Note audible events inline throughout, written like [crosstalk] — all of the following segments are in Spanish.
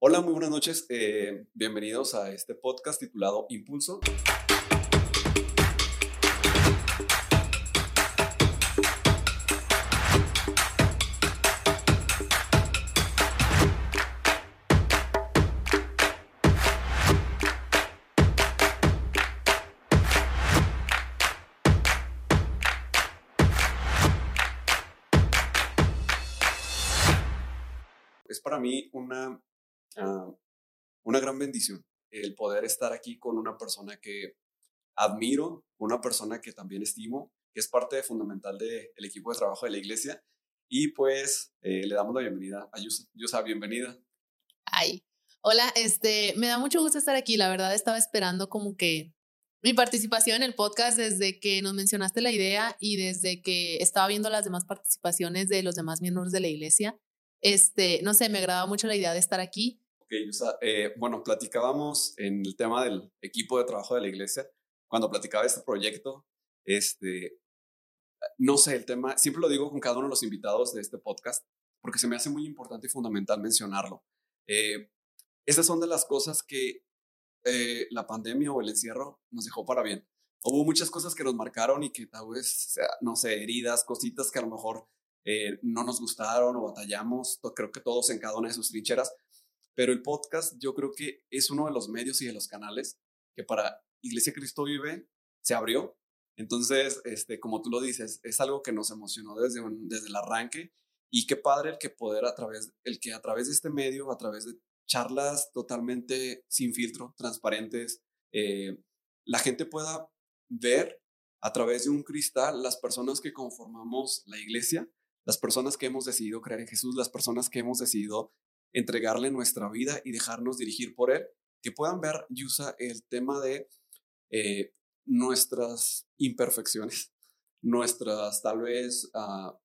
Hola, muy buenas noches. Eh, bienvenidos a este podcast titulado Impulso. Es para mí una Una gran bendición el poder estar aquí con una persona que admiro, una persona que también estimo, que es parte fundamental del equipo de trabajo de la iglesia. Y pues eh, le damos la bienvenida a Yusa. Yusa, bienvenida. Ay, hola, este, me da mucho gusto estar aquí. La verdad estaba esperando como que mi participación en el podcast desde que nos mencionaste la idea y desde que estaba viendo las demás participaciones de los demás miembros de la iglesia. Este, no sé, me agradaba mucho la idea de estar aquí Ok, eh, bueno, platicábamos en el tema del equipo de trabajo de la iglesia, cuando platicaba este proyecto, este, no sé, el tema, siempre lo digo con cada uno de los invitados de este podcast, porque se me hace muy importante y fundamental mencionarlo. Eh, estas son de las cosas que eh, la pandemia o el encierro nos dejó para bien. Hubo muchas cosas que nos marcaron y que tal vez, no sé, heridas, cositas que a lo mejor eh, no nos gustaron o batallamos, creo que todos en cada una de sus trincheras, pero el podcast yo creo que es uno de los medios y de los canales que para Iglesia Cristo Vive se abrió. Entonces, este, como tú lo dices, es algo que nos emocionó desde, desde el arranque y qué padre el que poder a través, el que a través de este medio, a través de charlas totalmente sin filtro, transparentes, eh, la gente pueda ver a través de un cristal las personas que conformamos la iglesia, las personas que hemos decidido creer en Jesús, las personas que hemos decidido entregarle nuestra vida y dejarnos dirigir por Él, que puedan ver, Yusa, el tema de eh, nuestras imperfecciones, [laughs] nuestras tal vez ah,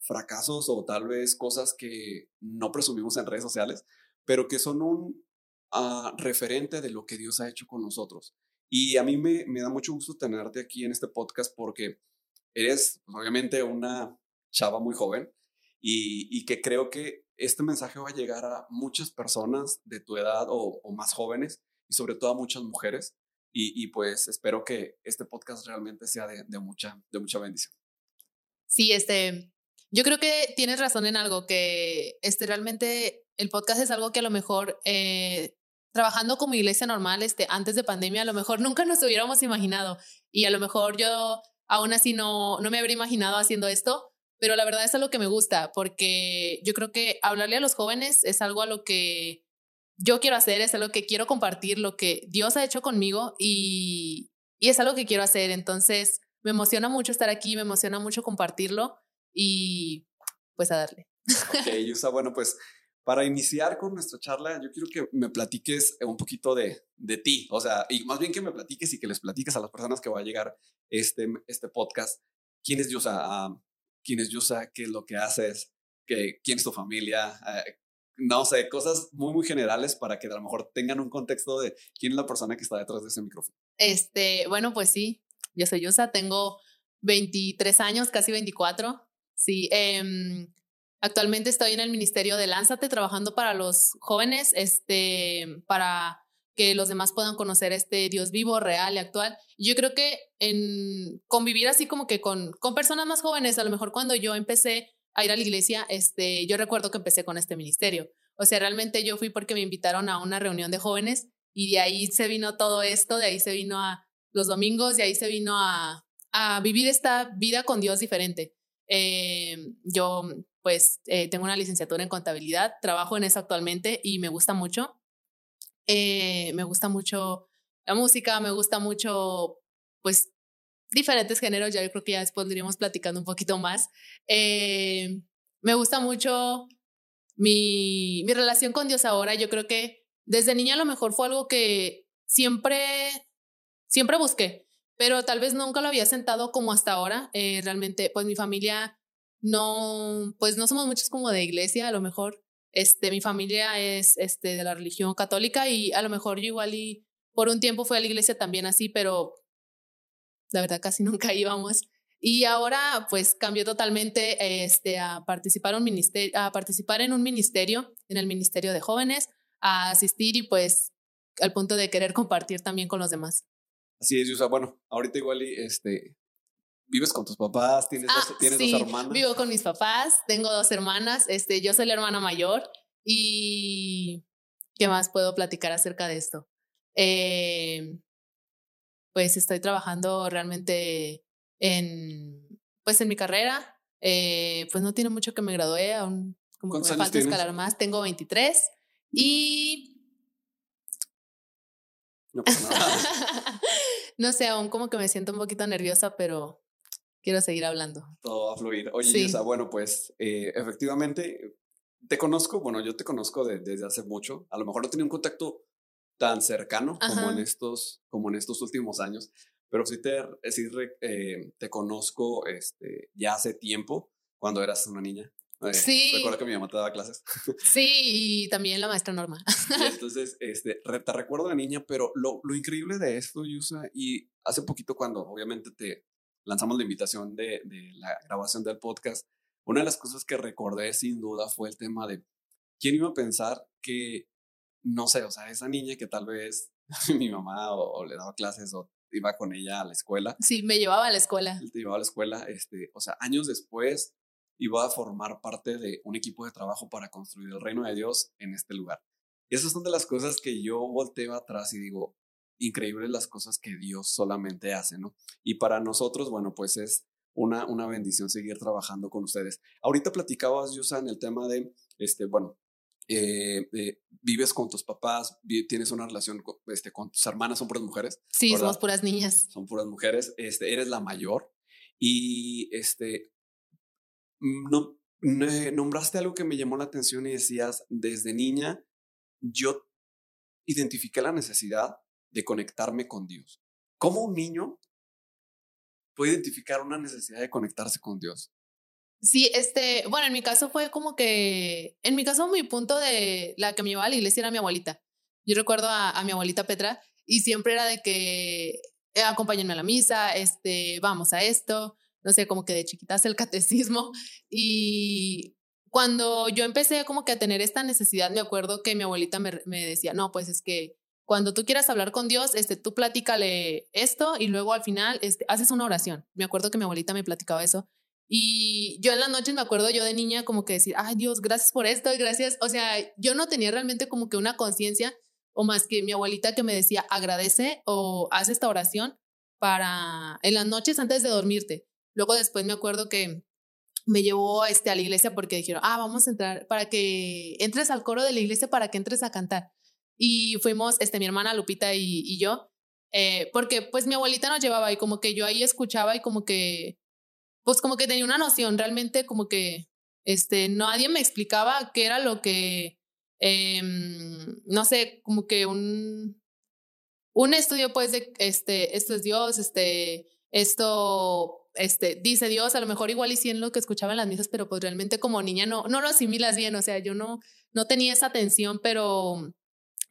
fracasos o tal vez cosas que no presumimos en redes sociales, pero que son un ah, referente de lo que Dios ha hecho con nosotros. Y a mí me, me da mucho gusto tenerte aquí en este podcast porque eres obviamente una chava muy joven y, y que creo que este mensaje va a llegar a muchas personas de tu edad o, más jóvenes y sobre todo a muchas mujeres. Y, pues espero que este podcast realmente sea de, mucha, de mucha bendición. Sí, este, yo creo que tienes razón en algo, que este, realmente el podcast es algo que a lo mejor eh, trabajando como iglesia normal este, antes de pandemia, a lo mejor [laughs] nunca nos hubiéramos imaginado. Y a lo mejor yo aún así no, no me habría imaginado haciendo esto, pero la verdad es algo que me gusta porque yo creo que hablarle a los jóvenes es algo a lo que yo quiero hacer, es algo que quiero compartir, lo que Dios ha hecho conmigo y, y es algo que quiero hacer. Entonces, me emociona mucho estar aquí, me emociona mucho compartirlo y pues a darle. Ok, [laughs] Yusa, bueno, pues para iniciar con nuestra charla, yo quiero que me platiques un poquito de, de ti, o sea, y más bien que me platiques y que les platiques a las personas que va a llegar este, este podcast. ¿Quién es Yusa? Ah, quién es Yusa, qué es lo que haces, que, quién es tu familia, eh, no sé, cosas muy, muy generales para que a lo mejor tengan un contexto de quién es la persona que está detrás de ese micrófono. Este, bueno, pues sí, yo soy Yusa, tengo 23 años, casi 24. Sí, eh, actualmente estoy en el Ministerio de Lánzate trabajando para los jóvenes, este, para que los demás puedan conocer este Dios vivo, real y actual. Yo creo que en convivir así como que con, con personas más jóvenes, a lo mejor cuando yo empecé a ir a la iglesia, este, yo recuerdo que empecé con este ministerio. O sea, realmente yo fui porque me invitaron a una reunión de jóvenes y de ahí se vino todo esto, de ahí se vino a los domingos, de ahí se vino a, vivir esta vida con Dios diferente. Eh, yo pues eh, tengo una licenciatura en contabilidad, trabajo en eso actualmente y me gusta mucho. Eh, me gusta mucho la música, me gusta mucho, pues, diferentes géneros, ya yo creo que ya después platicando un poquito más. Eh, me gusta mucho mi, mi relación con Dios ahora, yo creo que desde niña a lo mejor fue algo que siempre, siempre busqué, pero tal vez nunca lo había sentado como hasta ahora. Eh, realmente, pues mi familia no, pues no somos muchos como de iglesia, a lo mejor este, mi familia es este, de la religión católica y a lo mejor yo igual y por un tiempo fui a la iglesia también así, pero la verdad casi [laughs] nunca íbamos. Y ahora pues cambió totalmente este, a, participar un ministerio, a participar en un ministerio, en el Ministerio de Jóvenes, a asistir y pues al punto de querer compartir también con los demás. Así es, sea, Bueno, ahorita igual y este, ¿Vives con tus papás? ¿Tienes, dos, ah, ¿tienes dos hermanas? Vivo con mis papás, tengo dos hermanas, este, yo soy la hermana mayor y ¿qué más puedo platicar acerca de esto? Eh, pues estoy trabajando realmente en, pues en mi carrera, eh, pues no tiene mucho que me gradué, aún como que me falta escalar más, tengo 23 y... No, [laughs] no sé, aún como que me siento un poquito nerviosa, pero quiero seguir hablando. Todo va a fluir. Oye, bueno, pues eh, efectivamente, te conozco, bueno, yo te conozco desde hace mucho. A lo mejor no tenía un contacto tan cercano como en, estos, como en estos últimos años, pero sí te, sí, eh, te conozco este, ya hace tiempo, cuando eras una niña. Eh, sí. Recuerdo que mi mamá te daba clases. [laughs] Sí, y también la maestra Norma. [laughs] entonces, este, te recuerdo de niña, pero lo, lo increíble de esto, Yusa, y hace poquito cuando obviamente te, lanzamos la invitación de, de, la grabación del podcast, una de las cosas que recordé sin duda fue el tema de quién iba a pensar que, no sé, o sea, esa niña que tal vez [laughs] mi mamá o, le daba clases o iba con ella a la escuela. Sí, me llevaba a la escuela. Te llevaba a la escuela, este, o sea, años después iba a formar parte de un equipo de trabajo para construir el reino de Dios en este lugar. Y esas son de las cosas que yo volteo atrás y digo, increíbles las cosas que Dios solamente hace, ¿no? Y para nosotros, bueno, pues es una, una bendición seguir trabajando con ustedes. Ahorita platicabas, Yusa, en el tema de, este, bueno, eh, eh, vives con tus papás, tienes una relación con, este, con tus hermanas, son puras mujeres. Sí, somos puras niñas. Son puras mujeres, este, eres la mayor y este, mm, no, nombraste algo que me llamó la atención y decías, desde niña, yo identifiqué la necesidad de conectarme con Dios. ¿Cómo un niño puede identificar una necesidad de conectarse con Dios? Sí, este, bueno, en mi caso fue como que, en mi caso mi punto de la que me llevaba a la iglesia era mi abuelita. Yo recuerdo a, mi abuelita Petra y siempre era de que eh, acompáñenme a la misa, este, vamos a esto, no sé, como que de chiquitas el [laughs] catecismo y cuando yo empecé como que a tener esta necesidad, me acuerdo que mi abuelita me, me decía, no, pues es que cuando tú quieras hablar con Dios, este, tú platícale esto y luego al final este, haces una oración. Me acuerdo que mi abuelita me platicaba eso. Y yo en las noches me acuerdo yo de niña como que decir, ay Dios, gracias por esto, gracias. O sea, yo no tenía realmente como que una conciencia o más que mi abuelita que me decía, agradece o haz esta oración para en las noches antes de dormirte. Luego después me acuerdo que me llevó este, a la iglesia porque dijeron, ah, vamos a entrar para que entres al coro de la iglesia para que entres a cantar. Y fuimos, este, mi hermana Lupita y, yo, eh, porque pues mi abuelita nos llevaba y como que yo ahí escuchaba y como que, pues como que tenía una noción, realmente como que, este, nadie me explicaba qué era lo que, em, no sé, como que un, un estudio pues de, este, esto es Dios, este, esto, este, dice Dios, a lo mejor igual y sí en lo que escuchaba en las misas, pero pues realmente como niña no, no lo asimilas bien, o sea, yo no, no tenía esa atención, pero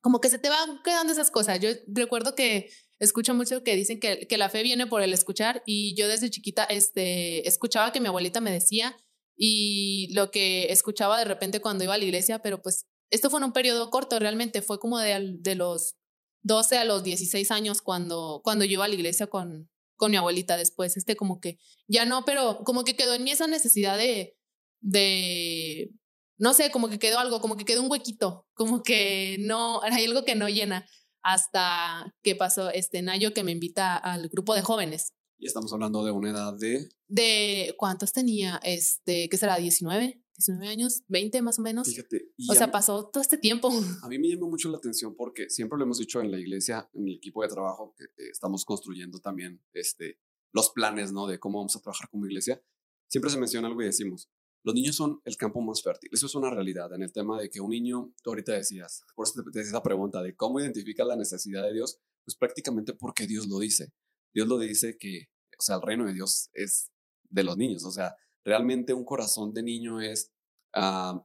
como que se te van quedando esas cosas. Yo recuerdo que escucho mucho que dicen que, que la fe viene por el escuchar y yo desde chiquita este, escuchaba que mi abuelita me decía y lo que escuchaba de repente cuando iba a la iglesia, pero pues esto fue en un periodo corto, realmente fue como de, de los 12 a los 16 años cuando, cuando yo iba a la iglesia con, con mi abuelita después, este como que ya no, pero como que quedó en mí esa necesidad de, de no sé, como que quedó algo, como que quedó un huequito, como que no, [laughs] hay algo que no llena hasta que pasó este Nayo que me invita al grupo de jóvenes. Y estamos hablando de una edad de... De cuántos tenía, este, ¿qué será? 19, 19 años, 20 más o menos. Fíjate. o sea, pasó todo este tiempo. [laughs] A mí me llamó mucho la atención porque siempre lo hemos dicho en la iglesia, en el equipo de trabajo que eh, estamos construyendo también este, los planes, ¿no? De cómo vamos a trabajar como iglesia. Siempre se menciona algo y decimos, los niños son el campo más fértil. Eso es una realidad en el tema de que un niño, tú ahorita decías, por eso te, esa pregunta de cómo identifica la necesidad de Dios, pues prácticamente porque Dios lo dice. Dios lo dice que, o sea, el reino de Dios es de los niños. O sea, realmente un corazón de niño es, uh,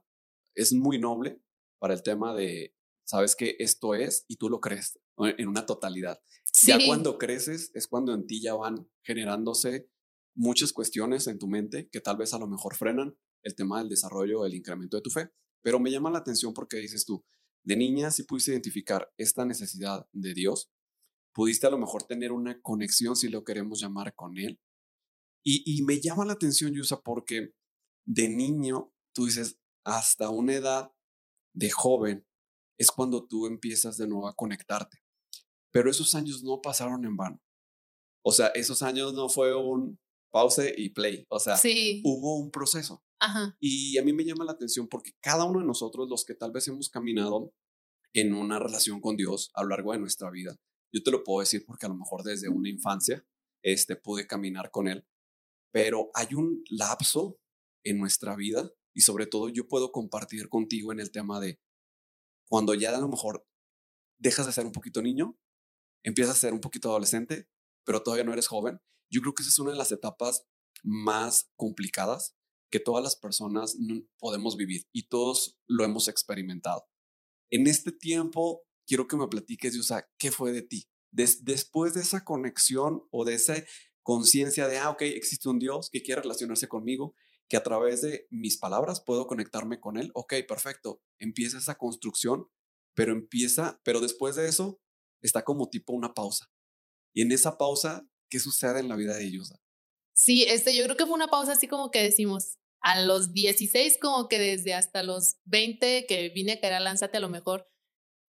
es muy noble para el tema de, sabes que esto es y tú lo crees en una totalidad. Ya cuando creces es cuando en ti ya van generándose muchas cuestiones en tu mente que tal vez a lo mejor frenan el tema del desarrollo, el incremento de tu fe. Pero me llama la atención porque dices tú, de niña si pudiste identificar esta necesidad de Dios, pudiste a lo mejor tener una conexión, si lo queremos llamar, con Él. Y, y me llama la atención, Yusa, porque de niño, tú dices, hasta una edad de joven, es cuando tú empiezas de nuevo a conectarte. Pero esos años no pasaron en vano. O sea, esos años no fue un pause y play. O sea, hubo un proceso. Y a mí me llama la atención porque cada uno de nosotros, los que tal vez hemos caminado en una relación con Dios a lo largo de nuestra vida, yo te lo puedo decir porque a lo mejor desde una infancia este, pude caminar con Él, pero hay un lapso en nuestra vida y sobre todo yo puedo compartir contigo en el tema de cuando ya a lo mejor dejas de ser un poquito niño, empiezas a ser un poquito adolescente, pero todavía no eres joven. Yo creo que esa es una de las etapas más complicadas que todas las personas podemos vivir y todos lo hemos experimentado. En este tiempo, quiero que me platiques, sea ¿qué fue de ti? después de esa conexión o de esa conciencia de, ah, ok, existe un Dios que quiere relacionarse conmigo, que a través de mis palabras puedo conectarme con Él, ok, perfecto, empieza esa construcción, pero empieza, pero después de eso está como tipo una pausa. Y en esa pausa, ¿qué sucede en la vida de ellos? Sí, este, yo creo que fue una pausa así como que decimos, a los 16, como que desde hasta los 20 que vine a caer a Lánzate, a lo mejor,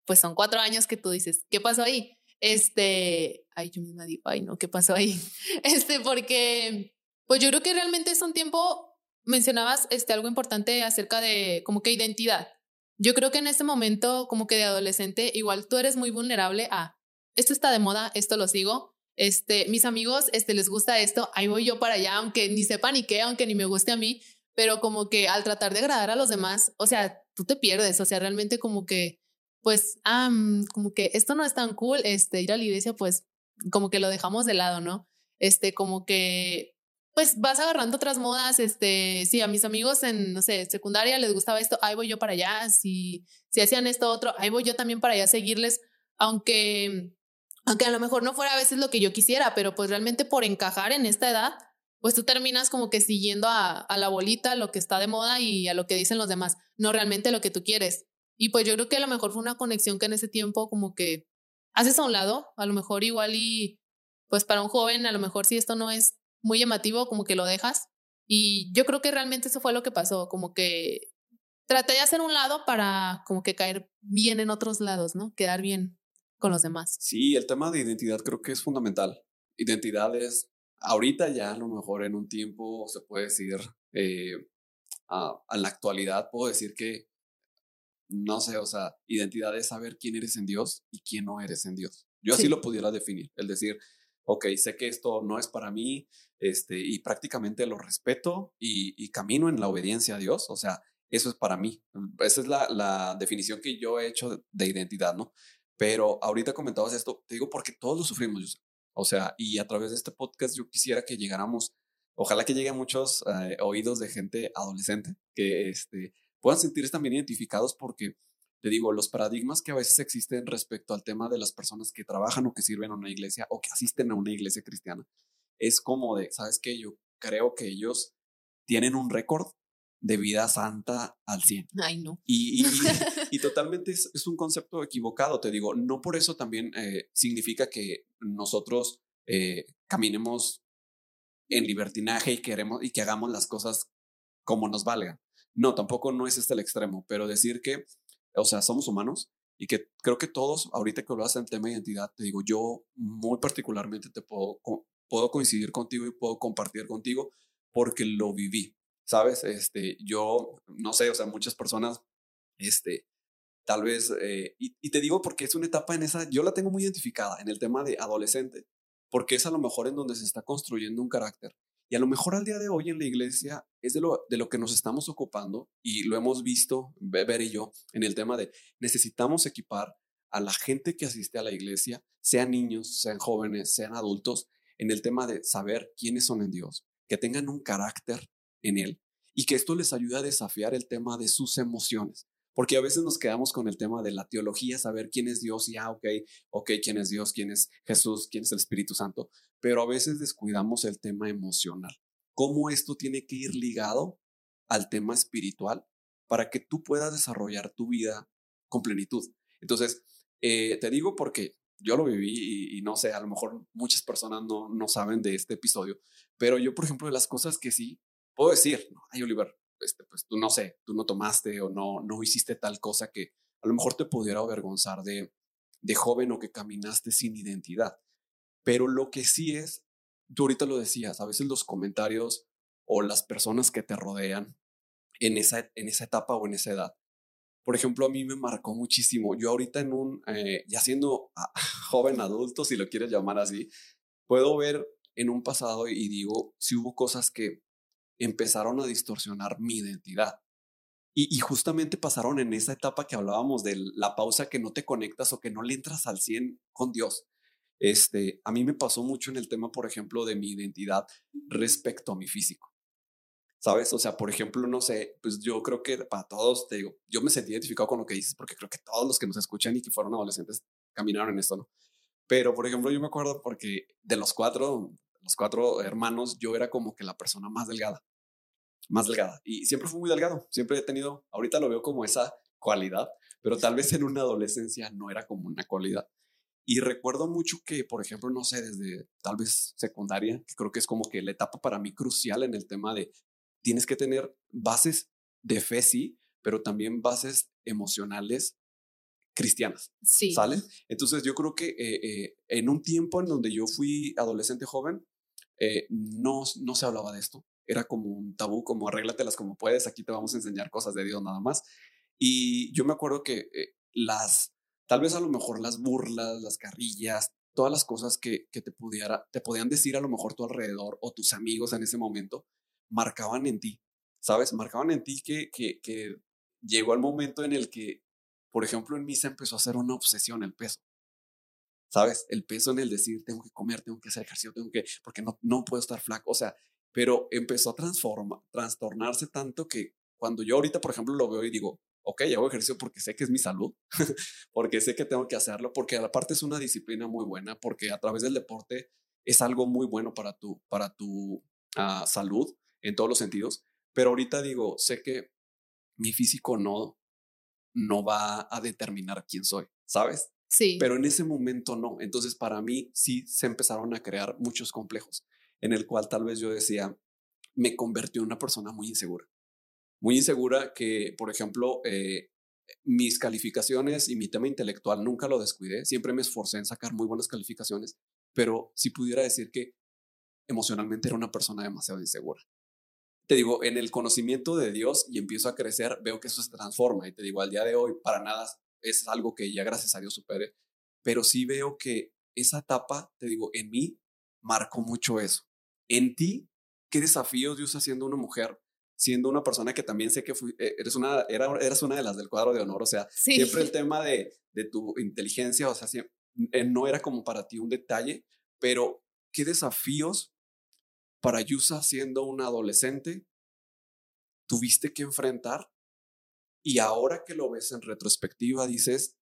pues son cuatro años que tú dices, ¿qué pasó ahí? Este, ay, yo misma digo, ay, no, ¿qué pasó ahí? [laughs] Este, porque, pues yo creo que realmente es un tiempo, mencionabas este, algo importante acerca de como que identidad. Yo creo que en ese momento, como que de adolescente, igual tú eres muy vulnerable a, esto está de moda, esto lo sigo, este, mis amigos, este, les gusta esto, ahí voy yo para allá, aunque ni sepa ni qué, aunque ni me guste a mí, pero como que al tratar de agradar a los demás, o sea, tú te pierdes, o sea, realmente como que, pues, ah, como que esto no es tan cool, este, ir a la iglesia, pues, como que lo dejamos de lado, ¿no? Este, como que, pues, vas agarrando otras modas, este, sí, a mis amigos en, no sé, secundaria les gustaba esto, ahí voy yo para allá, si, si hacían esto otro, ahí voy yo también para allá a seguirles, aunque, aunque a lo mejor no fuera a veces lo que yo quisiera, pero pues realmente por encajar en esta edad, pues tú terminas como que siguiendo a, la bolita, lo que está de moda y a lo que dicen los demás, no realmente lo que tú quieres. Y pues yo creo que a lo mejor fue una conexión que en ese tiempo como que haces a un lado, a lo mejor igual y pues para un joven a lo mejor si esto no es muy llamativo, como que lo dejas. Y yo creo que realmente eso fue lo que pasó, como que traté de hacer un lado para como que caer bien en otros lados, ¿no? Quedar bien con los demás. Sí, el tema de identidad creo que es fundamental. Identidad es ahorita ya a lo mejor en un tiempo se puede decir, eh, a, la actualidad puedo decir que, no sé, o sea, identidad es saber quién eres en Dios y quién no eres en Dios. Yo así lo pudiera definir, el decir, ok, sé que esto no es para mí, este, y prácticamente lo respeto y, y camino en la obediencia a Dios, o sea, eso es para mí. Esa es la, la definición que yo he hecho de, identidad, ¿no? Pero ahorita comentabas esto, te digo porque todos lo sufrimos, o sea, y a través de este podcast yo quisiera que llegáramos, ojalá que llegue a muchos eh, oídos de gente adolescente que este, puedan sentirse también identificados porque, te digo, los paradigmas que a veces existen respecto al tema de las personas que trabajan o que sirven a una iglesia o que asisten a una iglesia cristiana, es como de, ¿sabes qué? Yo creo que ellos tienen un récord de vida santa al 100. Ay, no. Y, y, totalmente es, es, un concepto equivocado, te digo. No por eso también eh, significa que nosotros eh, caminemos en libertinaje y, queremos, y que hagamos las cosas como nos valgan. No, tampoco no es este el extremo, pero decir que, o sea, somos humanos y que creo que todos, ahorita que hablas del tema de identidad, te digo, yo muy particularmente te puedo, puedo coincidir contigo y puedo compartir contigo porque lo viví. ¿sabes? Este, yo, no sé, o sea, muchas personas, este, tal vez, eh, y, te digo porque es una etapa en esa, yo la tengo muy identificada en el tema de adolescente, porque es a lo mejor en donde se está construyendo un carácter. Y a lo mejor al día de hoy en la iglesia es de lo, de lo que nos estamos ocupando y lo hemos visto, Beber y yo, en el tema de necesitamos equipar a la gente que asiste a la iglesia, sean niños, sean jóvenes, sean adultos, en el tema de saber quiénes son en Dios, que tengan un carácter en él y que esto les ayuda a desafiar el tema de sus emociones. Porque a veces nos quedamos con el tema de la teología, saber quién es Dios y, ah, ok, ok, quién es Dios, quién es Jesús, quién es el Espíritu Santo, pero a veces descuidamos el tema emocional. ¿Cómo esto tiene que ir ligado al tema espiritual para que tú puedas desarrollar tu vida con plenitud. Entonces, eh, te digo porque yo lo viví y, no sé, a lo mejor muchas personas no, no saben de este episodio, pero yo, por ejemplo, de las cosas que sí puedo decir, ay, Oliver, este, pues tú no sé, tú no tomaste o no, no hiciste tal cosa que a lo mejor te pudiera avergonzar de, de joven o que caminaste sin identidad. Pero lo que sí es, tú ahorita lo decías, a veces los comentarios o las personas que te rodean en esa, en esa etapa o en esa edad. Por ejemplo, a mí me marcó muchísimo. Yo ahorita en un, eh, ya siendo [laughs] joven adulto, si lo quieres llamar así, puedo ver en un pasado y digo, si hubo cosas que empezaron a distorsionar mi identidad. Y, justamente pasaron en esa etapa que hablábamos de la pausa que no te conectas o que no le entras al 100 con Dios. Este, a mí me pasó mucho en el tema, por ejemplo, de mi identidad respecto a mi físico. ¿Sabes? O sea, por ejemplo, no sé, pues yo creo que para todos, te digo, yo me sentí identificado con lo que dices, porque creo que todos los que nos escuchan y que fueron adolescentes caminaron en esto, ¿no? Pero, por ejemplo, yo me acuerdo porque de los cuatro, los cuatro hermanos, yo era como que la persona más delgada más delgada. Y siempre fui muy delgado, siempre he tenido, ahorita lo veo como esa cualidad, pero tal vez en una adolescencia no era como una cualidad. Y recuerdo mucho que, por ejemplo, no sé, desde tal vez secundaria, que creo que es como que la etapa para mí crucial en el tema de tienes que tener bases de fe, sí, pero también bases emocionales cristianas. Sí. ¿Sale? Entonces yo creo que eh, eh, en un tiempo en donde yo fui adolescente joven, eh, no, no se hablaba de esto era como un tabú, como arréglatelas como puedes, aquí te vamos a enseñar cosas de Dios nada más. Y yo me acuerdo que eh, las, tal vez a lo mejor las burlas, las carrillas, todas las cosas que, que te, pudiera, te podían decir a lo mejor tu alrededor o tus amigos en ese momento, marcaban en ti, ¿sabes? Marcaban en ti que, que, llegó el momento en el que, por ejemplo, en mí se empezó a hacer una obsesión el peso. ¿Sabes? El peso en el decir, tengo que comer, tengo que hacer ejercicio, tengo que, porque no, no puedo estar flaco. O sea, pero empezó a transforma, trastornarse tanto que cuando yo ahorita, por ejemplo, lo veo y digo, ok, hago ejercicio porque sé que es mi salud, [laughs] porque sé que tengo que hacerlo, porque aparte es una disciplina muy buena, porque a través del deporte es algo muy bueno para tu, para tu ah, salud en todos los sentidos. Pero ahorita digo, sé que mi físico no, no va a determinar quién soy, ¿sabes? Sí. Pero en ese momento no. Entonces, para mí sí se empezaron a crear muchos complejos en el cual tal vez yo decía, me convirtió en una persona muy insegura. Muy insegura que, por ejemplo, eh, mis calificaciones y mi tema intelectual nunca lo descuidé, siempre me esforcé en sacar muy buenas calificaciones, pero si pudiera decir que emocionalmente era una persona demasiado insegura. Te digo, en el conocimiento de Dios y empiezo a crecer, veo que eso se transforma y te digo, al día de hoy para nada es algo que ya gracias a Dios supere, pero sí veo que esa etapa, te digo, en mí marcó mucho eso. En ti, ¿qué desafíos Dios haciendo una mujer? Siendo una persona que también sé que eh, eres, una, era, eras una de las del cuadro de honor, o sea, siempre el tema de, de tu inteligencia, o sea, eh, no era como para ti un detalle, pero ¿qué desafíos para Yusa siendo una adolescente tuviste que enfrentar? Y ahora que lo ves en retrospectiva, dices,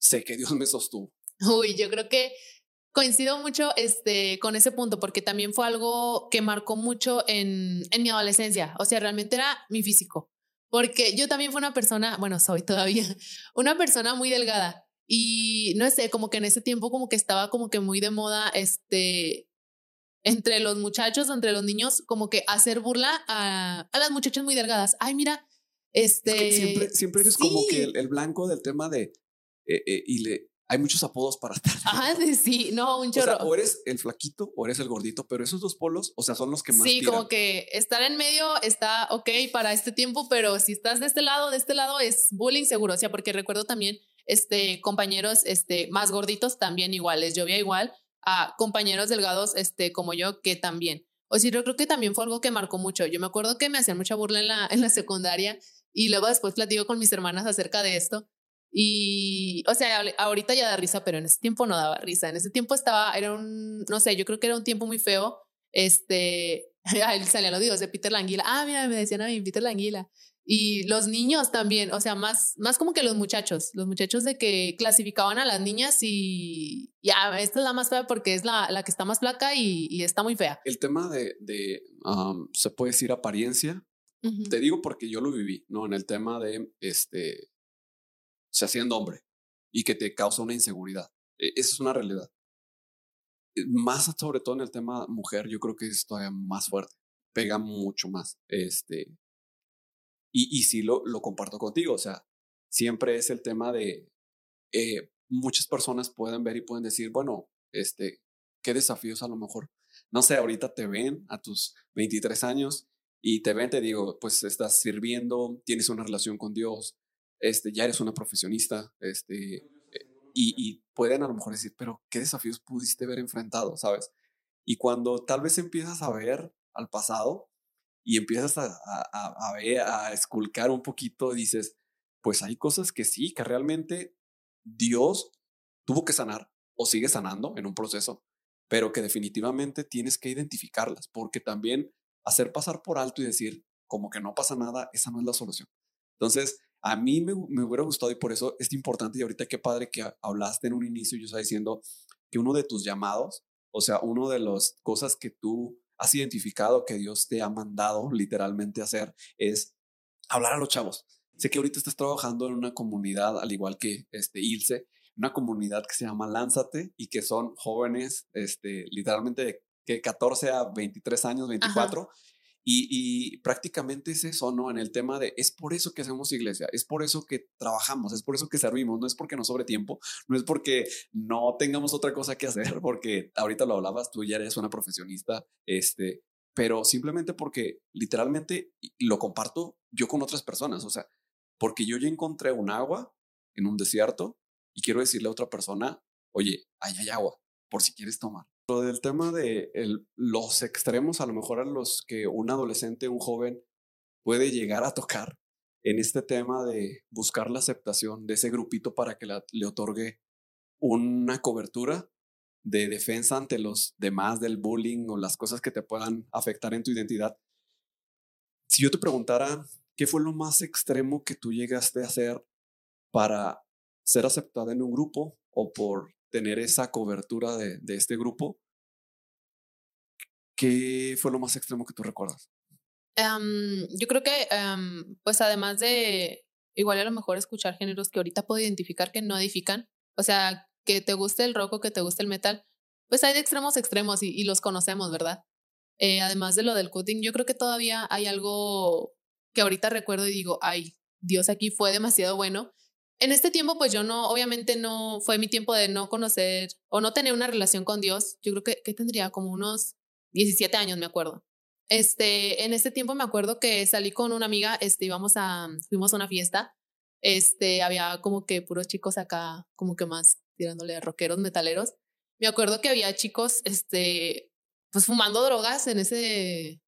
sé que Dios me sostuvo. Uy, yo creo que Coincido mucho este, con ese punto porque también fue algo que marcó mucho en, en mi adolescencia. O sea, realmente era mi físico. Porque yo también fui una persona, bueno, soy todavía, [laughs] una persona muy delgada. Y no sé, como que en ese tiempo como que estaba como que muy de moda, este, entre los muchachos, entre los niños, como que hacer burla a, a las muchachas muy delgadas. Ay, mira, este... siempre, siempre eres como que el, blanco del tema de... Eh, eh, y le, hay muchos apodos para estar. [laughs] Ajá, sí, no, un chorro. O, eres el flaquito o eres el gordito, pero esos dos polos, o sea, son los que más. Sí, como que estar en medio está ok para este tiempo, pero si estás de este lado, de este lado es bullying seguro. O sea, porque recuerdo también este, compañeros este, más gorditos también iguales. Yo veía igual a compañeros delgados este, como yo que también. O sea, yo creo que también fue algo que marcó mucho. Yo me acuerdo que me hacían mucha burla en la, en la secundaria y luego después platico con mis hermanas acerca de esto y, o sea, ahorita ya da risa, pero en ese tiempo no daba risa. En ese tiempo estaba, era un, no sé, yo creo que era un tiempo muy feo. Este, [laughs] salían los videos de Peter Languila. Ah, mira, me decían a mí Peter Languila. Y los niños también, o sea, más, más como que los muchachos, los muchachos de que clasificaban a las niñas y ya, esta es la más fea porque es la, la que está más flaca y, y está muy fea. El tema de, de se puede decir apariencia, te digo porque yo lo viví, ¿no? En el tema de, este, sea, siendo hombre, y que te causa una inseguridad. E, esa es una realidad. Eh, más sobre todo en el tema mujer, yo creo que es todavía más fuerte, pega mucho más. Este, y, y sí lo, lo comparto contigo, o sea, siempre es el tema de eh, muchas personas pueden ver y pueden decir, bueno, este, qué desafíos a lo mejor. No sé, ahorita te ven a tus 23 años y te ven, te digo, pues estás sirviendo, tienes una relación con Dios, este, ya eres una profesionista, este, eh, y, y pueden a lo mejor decir, pero ¿qué desafíos pudiste haber enfrentado, sabes? Y cuando tal vez empiezas a ver al pasado y empiezas a, a, a ver, a esculcar un poquito, dices, pues hay cosas que sí, que realmente Dios tuvo que sanar o sigue sanando en un proceso, pero que definitivamente tienes que identificarlas, porque también hacer pasar por alto y decir como que no pasa nada, esa no es la solución. Entonces, a mí me, me hubiera gustado y por eso es importante y ahorita qué padre que hablaste en un inicio, yo estaba diciendo que uno de tus llamados, o sea, uno de las cosas que tú has identificado que Dios te ha mandado literalmente hacer es hablar a los chavos. Sé que ahorita estás trabajando en una comunidad, al igual que este Ilse, una comunidad que se llama Lánzate y que son jóvenes, este, literalmente de que 14 a 23 años, 24. Y, y, prácticamente es eso, ¿no? En el tema de, es por eso que hacemos iglesia, es por eso que trabajamos, es por eso que servimos, no es porque nos sobre tiempo, no es porque no tengamos otra cosa que hacer, [laughs] porque ahorita lo hablabas, tú ya eres una profesionista, este, pero simplemente porque literalmente lo comparto yo con otras personas, o sea, porque yo ya encontré un agua en un desierto y quiero decirle a otra persona, oye, ahí hay agua, por si quieres tomar. Del tema de los extremos, a lo mejor a los que un adolescente, un joven puede llegar a tocar en este tema de buscar la aceptación de ese grupito para que le otorgue una cobertura de defensa ante los demás del bullying o las cosas que te puedan afectar en tu identidad. Si yo te preguntara ¿Qué fue lo más extremo que tú llegaste a hacer para ser aceptada en un grupo o por tener esa cobertura de este grupo? ¿Qué fue lo más extremo que tú recuerdas? Um, yo creo que, um, pues además de, igual a lo mejor escuchar géneros que ahorita puedo identificar que no edifican, o sea, que te guste el rock o que te guste el metal, pues hay de extremos extremos y, y los conocemos, ¿verdad? Eh, además de lo del cutting, yo creo que todavía hay algo que ahorita recuerdo y digo, ay, Dios aquí fue demasiado bueno. En este tiempo, pues yo no, obviamente no fue mi tiempo de no conocer o no tener una relación con Dios. Yo creo que, que tendría como unos 17 años, me acuerdo. Este, en este tiempo me acuerdo que salí con una amiga, este, íbamos a, fuimos a una fiesta. Este, había como que puros chicos acá, como que más tirándole a rockeros, metaleros. Me acuerdo que había chicos, este, pues fumando drogas en ese,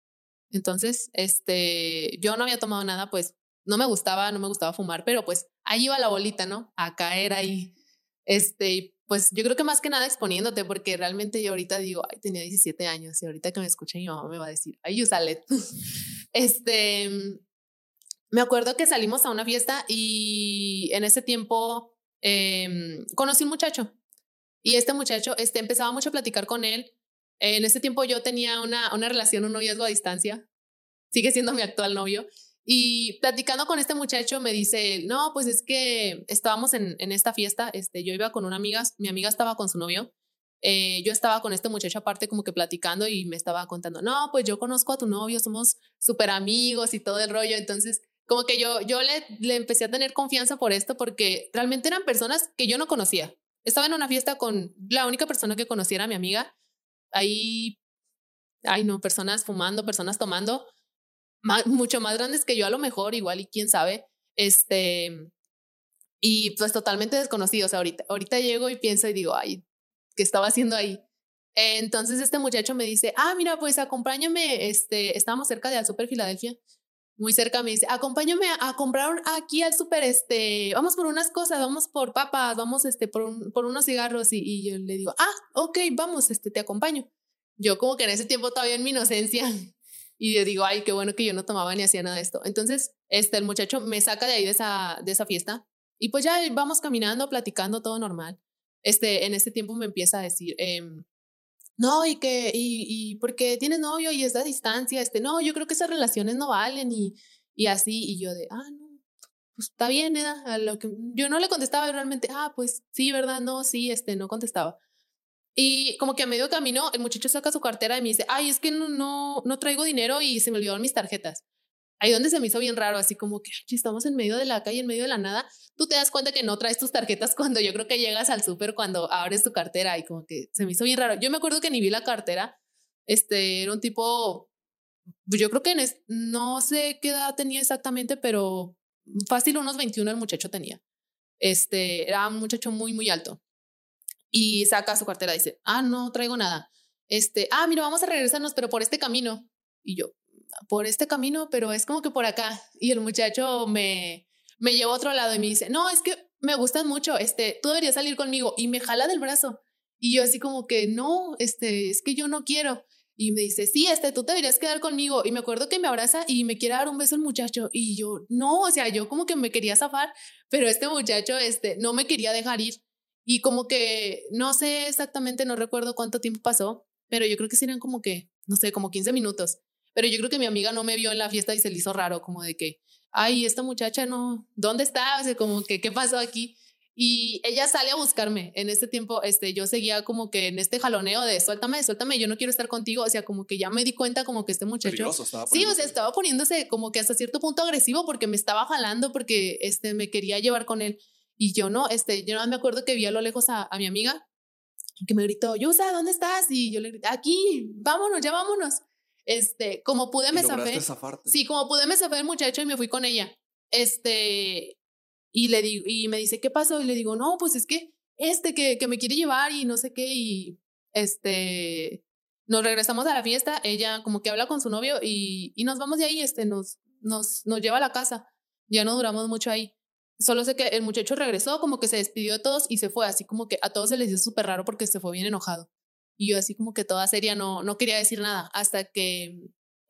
entonces, este, yo no había tomado nada, pues no me gustaba, no me gustaba fumar, pero pues ahí iba la bolita, ¿no? A caer ahí. Este, pues yo creo que más que nada exponiéndote, porque realmente yo ahorita digo, ay, tenía 17 años y ahorita que me escuche mi mamá me va a decir, ay, Yusalet. [laughs] este, me acuerdo que salimos a una fiesta y en ese tiempo eh, conocí un muchacho y este muchacho, este, empezaba mucho a platicar con él en ese tiempo yo tenía una, una relación, un noviazgo a distancia. Sigue siendo mi actual novio. Y platicando con este muchacho me dice, no, pues es que estábamos en, en esta fiesta, este, yo iba con una amiga, mi amiga estaba con su novio, eh, yo estaba con este muchacho aparte como que platicando y me estaba contando, no, pues yo conozco a tu novio, somos súper amigos y todo el rollo, entonces como que yo, yo le, le empecé a tener confianza por esto porque realmente eran personas que yo no conocía. Estaba en una fiesta con la única persona que conociera a mi amiga hay, ay no, personas fumando, personas tomando, mucho más grandes que yo a lo mejor, igual y quién sabe, este, y pues totalmente desconocidos. O sea, ahorita, ahorita llego y pienso y digo, ay, ¿qué estaba haciendo ahí? Entonces este muchacho me dice, ah, mira, pues acompáñame, este, estamos cerca de al Super Filadelfia, muy cerca, me dice, acompáñame a, comprar aquí al Super, este, vamos por unas cosas, vamos por papas, vamos, este, por, por unos cigarros, y, y, yo le digo, ah, ok, vamos, este, te acompaño. Yo como que en ese tiempo todavía en mi inocencia, y yo digo, ay, qué bueno que yo no tomaba ni hacía nada de esto. Entonces, este, el muchacho me saca de ahí de esa, de esa fiesta, y pues ya vamos caminando, platicando, todo normal. Este, en ese tiempo me empieza a decir, eh, no, y que, y, y porque tienes novio y es a distancia, este, no, yo creo que esas relaciones no valen y, y así, y yo de, ah, no, pues está bien, ¿eh? A lo que yo no le contestaba realmente, ah, pues sí, ¿verdad? No, sí, este, no contestaba. Y como que a medio camino el muchacho saca su cartera y me dice, ay, es que no, no, no traigo dinero y se me olvidaron mis tarjetas. Ahí donde se me hizo bien raro, así como que estamos en medio de la calle, en medio de la nada. Tú te das cuenta que no traes tus tarjetas [laughs] cuando yo creo que llegas al súper, cuando abres tu cartera y como que se me hizo bien raro. Yo me acuerdo que ni vi la cartera. Este era un tipo, yo creo que no sé qué edad tenía exactamente, pero fácil unos 21 el muchacho tenía. Este era un muchacho muy, muy alto y saca su cartera dice, ah, no traigo nada. Este, ah, mira, vamos a regresarnos, pero por este camino. Y yo, por este camino, pero es como que por acá. Y el muchacho me, me lleva a otro lado y me dice, no, es que me gustas mucho, este, tú deberías salir conmigo. Y me jala del brazo. Y yo así como que, no, este, es que yo no quiero. Y me dice, sí, este, tú te deberías quedar conmigo. Y me acuerdo que me abraza y me quiere dar un beso el muchacho. Y yo, no, o sea, yo como que me quería zafar, pero este muchacho, este, no me quería dejar ir. Y como que no sé exactamente, no recuerdo cuánto tiempo pasó, pero yo creo que serían como que, no sé, como 15 minutos. Pero yo creo que mi amiga no me vio en la fiesta y se le hizo raro, como de que, ay, esta muchacha no, ¿dónde está? O sea, como que, ¿qué pasó aquí? Y ella sale a buscarme. En este tiempo, este, yo seguía como que en este jaloneo de suéltame, suéltame, yo no quiero estar contigo. O sea, como que ya me di cuenta como que este muchacho. Sí, o sea, estaba poniéndose como que hasta cierto punto agresivo porque me estaba jalando, porque este, me quería llevar con él. Y yo no, este, yo no me acuerdo que vi a lo lejos a, a mi amiga que me gritó, Yusa, ¿dónde estás? Y yo le grité, aquí, vámonos, ya vámonos. Este, como pude me zafé. Sí, como pude me zafé el muchacho y me fui con ella. Este, y le digo, y me dice, ¿qué pasó? Y le digo, no, pues es que este que, que me quiere llevar y no sé qué. Y este, nos regresamos a la fiesta. Ella como que habla con su novio y, y nos vamos de ahí. Este, nos, nos, nos lleva a la casa. Ya no duramos mucho ahí. Solo sé que el muchacho regresó, como que se despidió de todos y se fue, así como que a todos se les hizo súper raro porque se fue bien enojado. Y yo así como que toda seria no, no quería decir nada hasta que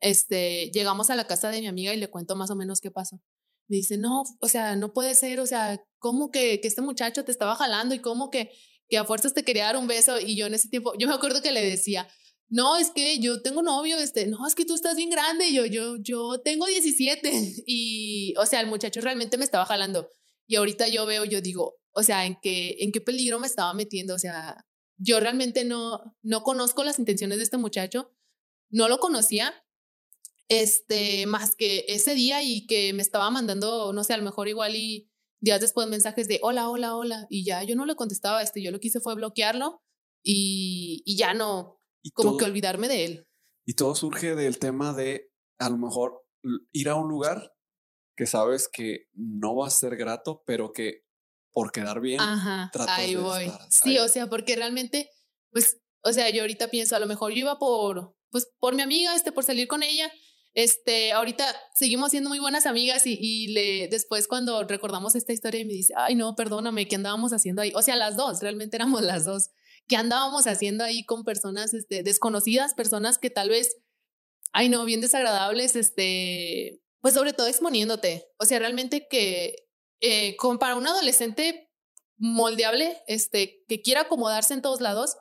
este, llegamos a la casa de mi amiga y le cuento más o menos qué pasó. Me dice, no, o sea, no puede ser, o sea, ¿cómo que, que este muchacho te estaba jalando y cómo que, que a fuerzas te quería dar un beso? Y yo en ese tiempo, yo me acuerdo que le decía, no, es que yo tengo novio, este, no, es que tú estás bien grande, yo, yo, yo tengo 17 [laughs] y, o sea, el muchacho realmente me estaba jalando y ahorita yo veo, yo digo, o sea, ¿en qué, en qué peligro me estaba metiendo? O sea, yo realmente no, no conozco las intenciones de este muchacho, no lo conocía, este, más que ese día y que me estaba mandando, no sé, a lo mejor igual y días después mensajes de hola, hola, hola, y ya yo no le contestaba, este, yo lo que hice fue bloquearlo y, y ya no, como que olvidarme de él. Y todo surge del tema de a lo mejor ir a un lugar que sabes que no va a ser grato, pero que por quedar bien, Ajá, ahí voy. sí, o sea, porque realmente, pues, o sea, yo ahorita pienso, a lo mejor yo iba por, pues, por mi amiga, este, por salir con ella. Este, ahorita seguimos siendo muy buenas amigas y, y le, después cuando recordamos esta historia me dice, ay, no, perdóname, ¿qué andábamos haciendo ahí? O sea, las dos, realmente éramos las dos. ¿Qué andábamos haciendo ahí con personas este, desconocidas, personas que tal vez, ay, no, bien desagradables, este, pues sobre todo exponiéndote. O sea, realmente que eh, como para un adolescente moldeable, este, que quiera acomodarse en todos lados,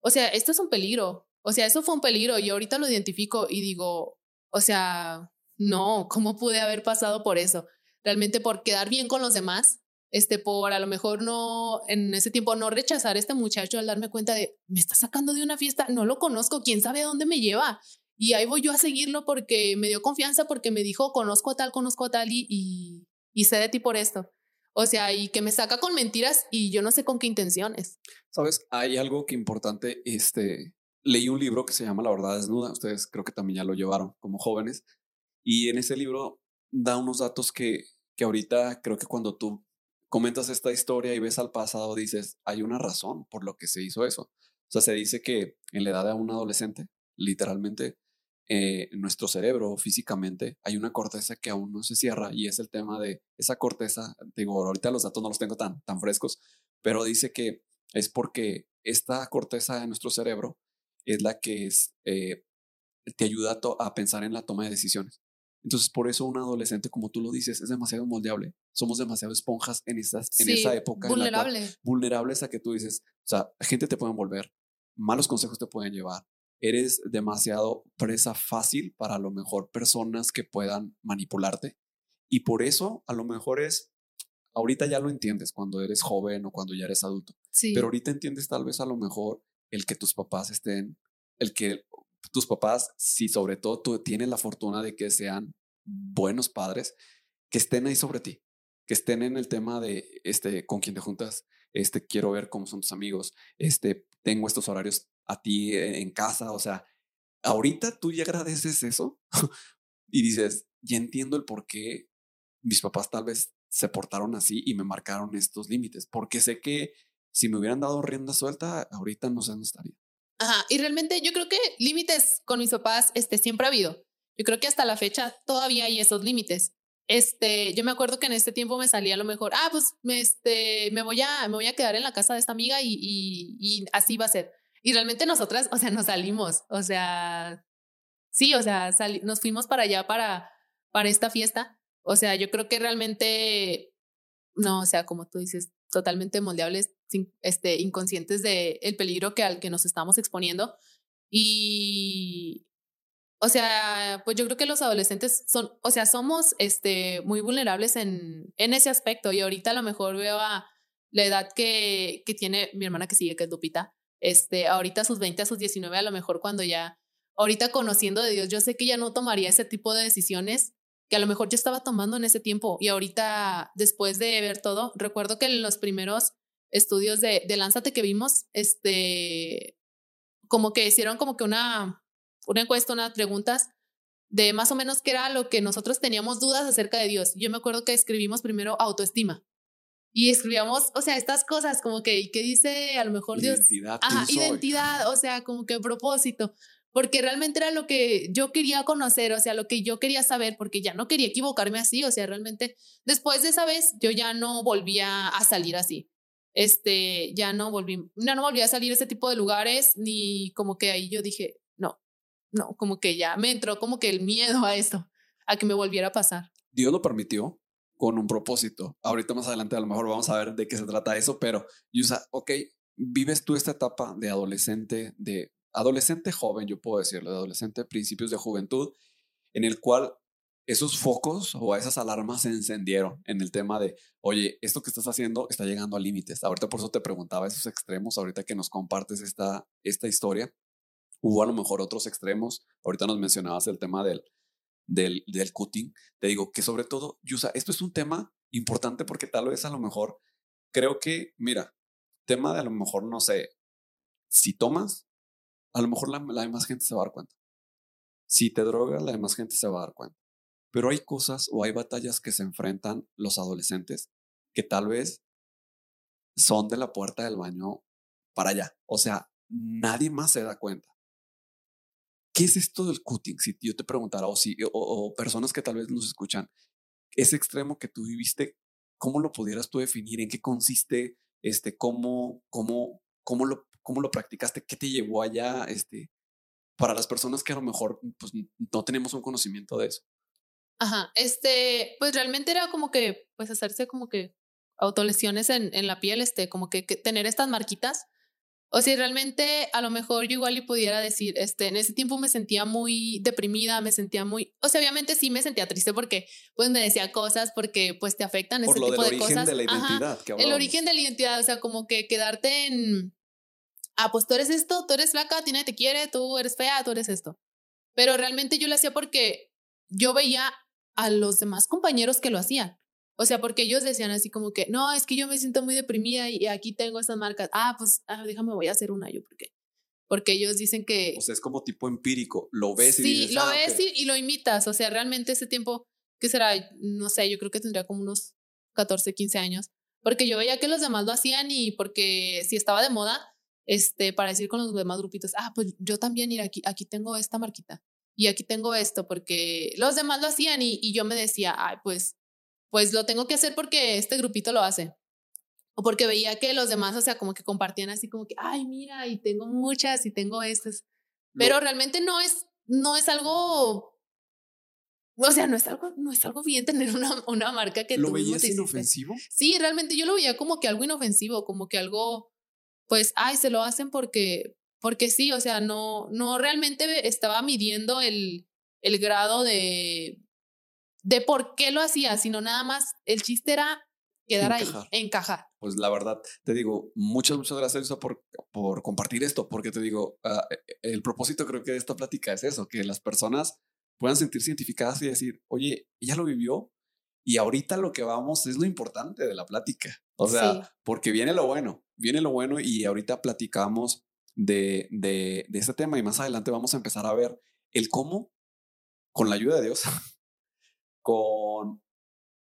o sea, esto es un peligro. O sea, eso fue un peligro y ahorita lo identifico y digo, o sea, no, ¿cómo pude haber pasado por eso? Realmente por quedar bien con los demás, este, por a lo mejor no, en ese tiempo no rechazar a este muchacho al darme cuenta de, me está sacando de una fiesta, no lo conozco, quién sabe a dónde me lleva. Y ahí voy yo a seguirlo porque me dio confianza, porque me dijo, conozco a tal, conozco a tal y, y, sé de ti por esto. O sea, y que me saca con mentiras y yo no sé con qué intenciones. Sabes, hay algo que importante, este, leí un libro que se llama La verdad desnuda, ustedes creo que también ya lo llevaron como jóvenes, y en ese libro da unos datos que, que ahorita creo que cuando tú comentas esta historia y ves al pasado, dices, hay una razón por lo que se hizo eso. O sea, se dice que en la edad de un adolescente, literalmente, eh, nuestro cerebro físicamente hay una corteza que aún no se cierra y es el tema de esa corteza, digo, ahorita los datos no los tengo tan, tan frescos, pero dice que es porque esta corteza de nuestro cerebro es la que es, eh, te ayuda a, pensar en la toma de decisiones. Entonces, por eso un adolescente, como tú lo dices, es demasiado moldeable. Somos demasiado esponjas en, en esa época. Vulnerable. vulnerables a que tú dices, o sea, gente te puede envolver, malos consejos te pueden llevar, eres demasiado presa fácil para a lo mejor personas que puedan manipularte Y por eso a lo mejor es, ahorita ya lo entiendes cuando eres joven o cuando ya eres adulto. Sí. Pero ahorita entiendes tal vez a lo mejor el que tus papás estén, el que tus papás, si sobre todo tú tienes la fortuna de que sean buenos padres, que estén ahí sobre ti, que estén en el tema de este con quién te juntas, este quiero ver cómo son tus amigos, este tengo estos horarios a ti eh, en casa, o sea, ahorita tú ya agradeces eso [laughs] y dices, ya entiendo el por qué mis papás tal vez se portaron así y me marcaron estos límites, porque sé que si me hubieran dado rienda suelta, ahorita no sé dónde estaría. Ajá, y realmente yo creo que límites con mis papás este, siempre ha habido. Yo creo que hasta la fecha todavía hay esos límites. Este, yo me acuerdo que en este tiempo me salía a lo mejor, ah, pues me, este, me, voy a, me voy a quedar en la casa de esta amiga y, y, y así va a ser. Y realmente nosotras, o sea, nos salimos, o sea, sí, o sea, nos fuimos para allá para, para esta fiesta. O sea, yo creo que realmente, no, o sea, como tú dices, totalmente moldeables, este, inconscientes del el peligro que al que nos estamos exponiendo. Y, o sea, pues yo creo que los adolescentes son, o sea, somos este, muy vulnerables en, en ese aspecto. Y ahorita a lo mejor veo a la edad que, que tiene mi hermana que sigue, que es Lupita. Este, ahorita a sus 20, a sus 19, a lo mejor cuando ya, ahorita conociendo de Dios, yo sé que ya no tomaría ese tipo de decisiones que a lo mejor yo estaba tomando en ese tiempo. Y ahorita, después de ver todo, recuerdo que en los primeros estudios de, de Lánzate que vimos, este, como que hicieron como que una una encuesta, unas preguntas de más o menos qué era lo que nosotros teníamos dudas acerca de Dios. Yo me acuerdo que escribimos primero autoestima y escribíamos, o sea, estas cosas como que, ¿qué dice a lo mejor Dios? Identidad. Ajá, identidad, o sea, como que propósito, porque realmente era lo que yo quería conocer, o sea, lo que yo quería saber, porque ya no quería equivocarme así, o sea, realmente después de esa vez yo ya no volvía a salir así. Este, ya no volví, ya no volví a salir a ese tipo de lugares, ni como que ahí yo dije, no, no, como que ya me entró como que el miedo a esto, a que me volviera a pasar. Dios lo permitió con un propósito. Ahorita más adelante a lo mejor vamos a ver de qué se trata eso, pero Yusa, ok, vives tú esta etapa de adolescente, de adolescente joven, yo puedo decirlo, de adolescente, principios de juventud, en el cual esos focos o esas alarmas se encendieron en el tema de, oye, esto que estás haciendo está llegando a límites. Ahorita por eso te preguntaba esos extremos, ahorita que nos compartes esta, esta historia. Hubo a lo mejor otros extremos. Ahorita nos mencionabas el tema del, del, del cutting. Te digo que sobre todo, Yusa, esto es un tema importante porque tal vez a lo mejor creo que, mira, tema de a lo mejor, no sé, si tomas, a lo mejor la, la demás gente se va a dar cuenta. Si te drogas, la demás gente se va a dar cuenta. Pero hay cosas o hay batallas que se enfrentan los adolescentes que tal vez son de la puerta del baño para allá. O sea, nadie más se da cuenta. ¿qué es esto del cutting? Si yo te preguntara, o, si, o, personas que tal vez nos escuchan, ese extremo que tú viviste, ¿cómo lo pudieras tú definir? ¿En qué consiste? Este, ¿cómo, cómo, cómo, lo, ¿Cómo lo practicaste? ¿Qué te llevó allá? Este, para las personas que a lo mejor pues, no tenemos un conocimiento de eso. Ajá, este, pues realmente era como que, pues hacerse como que autolesiones en, en la piel, este, como que, que tener estas marquitas o si realmente a lo mejor yo igual le pudiera decir, este, en ese tiempo me sentía muy deprimida, me sentía muy, o sea, obviamente sí me sentía triste porque pues me decía cosas porque pues te afectan Por ese lo tipo del de origen cosas. de la identidad que el origen de la identidad, o sea, como que quedarte en, ah, pues tú eres esto, tú eres flaca, tiene te quiere, tú eres fea, tú eres esto. Pero realmente yo lo hacía porque yo veía a los demás compañeros que lo hacían. O sea, porque ellos decían así como que, no, es que yo me siento muy deprimida y aquí tengo estas marcas. Ah, pues ah, déjame, voy a hacer una yo, porque porque ellos dicen que... O sea, es como tipo empírico, lo ves y dices, lo ah, ves ok". y, y lo imitas, o sea, realmente ese tiempo, ¿qué será? No sé, yo creo que tendría como unos 14, 15 años, porque yo veía que los demás lo hacían y porque si estaba de moda, este, para decir con los demás grupitos, ah, pues yo también, mira, aquí, aquí tengo esta marquita y aquí tengo esto, porque los demás lo hacían y, y yo me decía, ay, pues, pues lo tengo que hacer porque este grupito lo hace. O porque veía que los demás, o sea, como que compartían así como que, ay, mira, y tengo muchas y tengo estas. Pero Lo- realmente no es, no es algo, o sea, no es algo, no es algo bien tener una, una marca que ¿Lo tú veías inofensivo? Sí, realmente yo lo veía como que algo inofensivo, como que algo, pues, ay, se lo hacen porque, porque sí, o sea, no, no realmente estaba midiendo el, el grado de, de por qué lo hacía, sino nada más el chiste era quedar ahí, encajar. Pues la verdad, te digo, muchas, muchas gracias por, por compartir esto, porque te digo, ah, e, e, el propósito creo que de esta plática es eso, que las personas puedan sentirse identificadas y decir, oye, ella lo vivió y ahorita lo que vamos es lo importante de la plática. O sea, porque viene lo bueno, viene lo bueno y ahorita platicamos de, de, de este tema y más adelante vamos a empezar a ver el cómo, con la ayuda de Dios, [laughs] con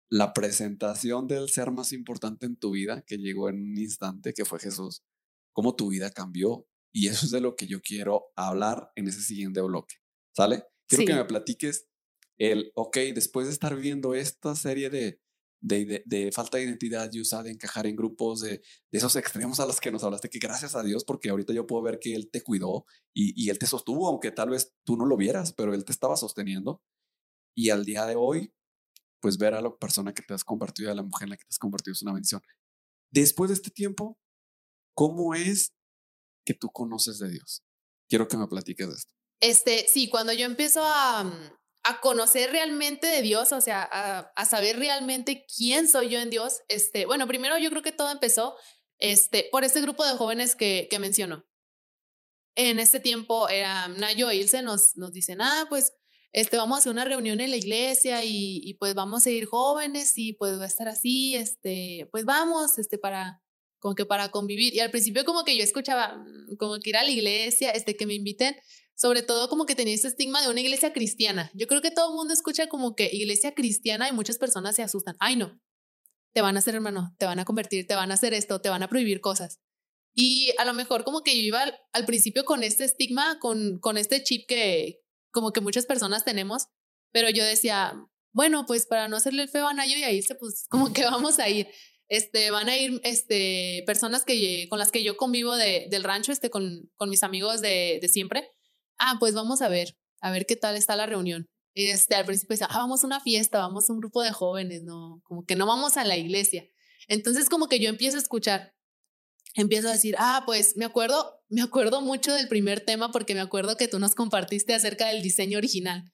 la presentación del ser más importante en tu vida que llegó en un instante, que fue Jesús, cómo tu vida cambió. Y eso es de lo que yo quiero hablar en ese siguiente bloque. ¿Sale? Quiero que me platiques el, ok, después de estar viendo esta serie de, de, de, falta de identidad y usar de encajar en grupos, de, de, esos extremos a los que nos hablaste, que gracias a Dios, porque ahorita yo puedo ver que Él te cuidó y, y Él te sostuvo, aunque tal vez tú no lo vieras, pero Él te estaba sosteniendo. Y al día de hoy, pues ver a la persona que te has convertido, a la mujer en la que te has convertido es una bendición. Después de este tiempo, ¿cómo es que tú conoces de Dios? Quiero que me platiques de esto. Este, sí, cuando yo empiezo a, mm, a conocer realmente de Dios, o sea, a, saber realmente quién soy yo en Dios, este, bueno, primero yo creo que todo empezó este, por este grupo de jóvenes que, que mencionó. En este tiempo, era Nayo e Ilse nos, nos dicen, ah, pues este, vamos a hacer una reunión en la iglesia y, y, pues vamos a ir jóvenes y pues va a estar así, este, pues vamos, este, para, como que para convivir. Y al principio como que yo escuchaba, mm, como que ir a la iglesia, este, que me inviten, sobre todo como que tenía ese estigma de una iglesia cristiana. Yo creo que todo el mundo escucha como que iglesia cristiana y muchas personas se asustan. Ay, no, te van a hacer hermano, te van a convertir, te van a hacer esto, te van a prohibir cosas. Y a lo mejor como que yo iba al, al principio con este estigma, con, con este chip que, como que muchas personas tenemos, pero yo decía, bueno, pues para no hacerle el feo a Nayo y a irse, pues como que [laughs] vamos a ir. Este, van a ir este, personas que, con las que yo convivo de, del rancho, este, con, con mis amigos de, de siempre. Ah, pues vamos a ver, a ver qué tal está la reunión. Este, al principio decía, ah, vamos a una fiesta, vamos a un grupo de jóvenes, no, como que no vamos a la iglesia. Entonces como que yo empiezo a escuchar, empiezo a decir, ah, pues me acuerdo, me acuerdo mucho del primer tema porque me acuerdo que tú nos compartiste acerca del diseño original.